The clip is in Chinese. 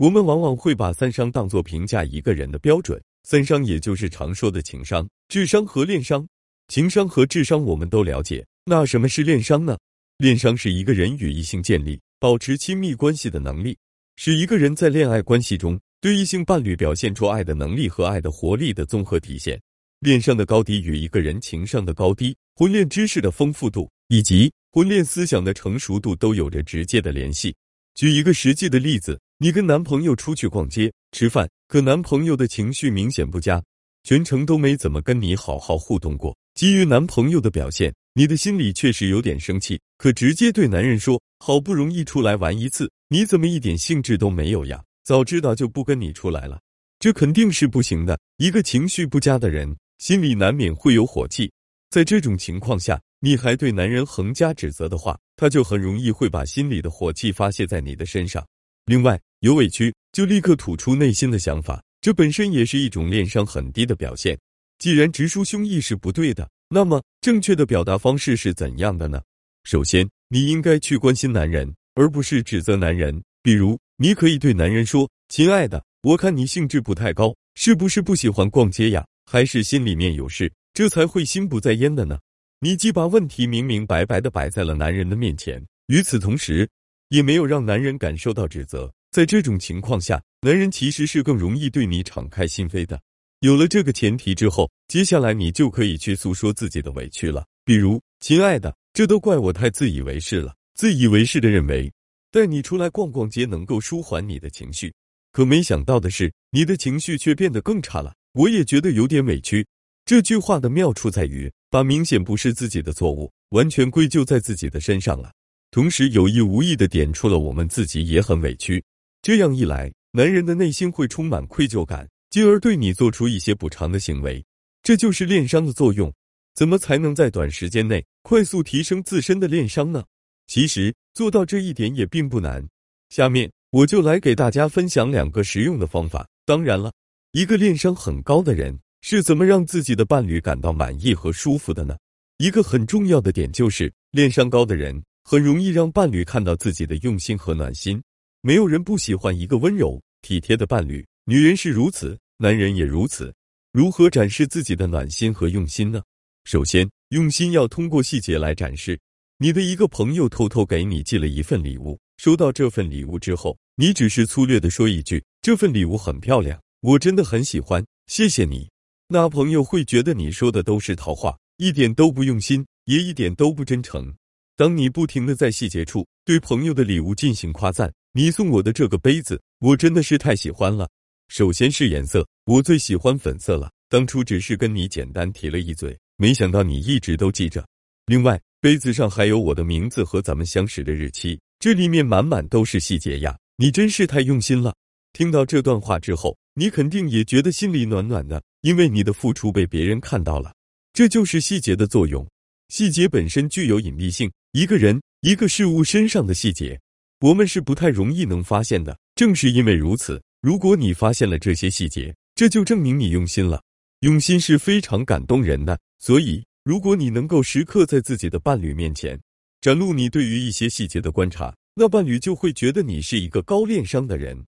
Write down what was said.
我们往往会把三商当作评价一个人的标准。三商也就是常说的情商、智商和恋商。情商和智商我们都了解，那什么是恋商呢？恋商是一个人与异性建立、保持亲密关系的能力，是一个人在恋爱关系中对异性伴侣表现出爱的能力和爱的活力的综合体现。恋商的高低与一个人情商的高低、婚恋知识的丰富度以及婚恋思想的成熟度都有着直接的联系。举一个实际的例子。你跟男朋友出去逛街、吃饭，可男朋友的情绪明显不佳，全程都没怎么跟你好好互动过。基于男朋友的表现，你的心里确实有点生气，可直接对男人说：“好不容易出来玩一次，你怎么一点兴致都没有呀？早知道就不跟你出来了。”这肯定是不行的。一个情绪不佳的人，心里难免会有火气。在这种情况下，你还对男人横加指责的话，他就很容易会把心里的火气发泄在你的身上。另外，有委屈就立刻吐出内心的想法，这本身也是一种恋商很低的表现。既然直抒胸臆是不对的，那么正确的表达方式是怎样的呢？首先，你应该去关心男人，而不是指责男人。比如，你可以对男人说：“亲爱的，我看你兴致不太高，是不是不喜欢逛街呀？还是心里面有事，这才会心不在焉的呢？”你既把问题明明白白的摆在了男人的面前，与此同时。也没有让男人感受到指责，在这种情况下，男人其实是更容易对你敞开心扉的。有了这个前提之后，接下来你就可以去诉说自己的委屈了。比如，亲爱的，这都怪我太自以为是了，自以为是的认为带你出来逛逛街能够舒缓你的情绪，可没想到的是，你的情绪却变得更差了。我也觉得有点委屈。这句话的妙处在于，把明显不是自己的错误完全归咎在自己的身上了。同时有意无意的点出了我们自己也很委屈，这样一来，男人的内心会充满愧疚感，进而对你做出一些补偿的行为，这就是恋商的作用。怎么才能在短时间内快速提升自身的恋商呢？其实做到这一点也并不难。下面我就来给大家分享两个实用的方法。当然了，一个恋商很高的人是怎么让自己的伴侣感到满意和舒服的呢？一个很重要的点就是恋商高的人。很容易让伴侣看到自己的用心和暖心。没有人不喜欢一个温柔体贴的伴侣，女人是如此，男人也如此。如何展示自己的暖心和用心呢？首先，用心要通过细节来展示。你的一个朋友偷偷给你寄了一份礼物，收到这份礼物之后，你只是粗略的说一句：“这份礼物很漂亮，我真的很喜欢，谢谢你。”那朋友会觉得你说的都是套话，一点都不用心，也一点都不真诚。当你不停的在细节处对朋友的礼物进行夸赞，你送我的这个杯子，我真的是太喜欢了。首先是颜色，我最喜欢粉色了。当初只是跟你简单提了一嘴，没想到你一直都记着。另外，杯子上还有我的名字和咱们相识的日期，这里面满满都是细节呀，你真是太用心了。听到这段话之后，你肯定也觉得心里暖暖的，因为你的付出被别人看到了。这就是细节的作用，细节本身具有隐蔽性。一个人、一个事物身上的细节，我们是不太容易能发现的。正是因为如此，如果你发现了这些细节，这就证明你用心了。用心是非常感动人的。所以，如果你能够时刻在自己的伴侣面前展露你对于一些细节的观察，那伴侣就会觉得你是一个高恋商的人。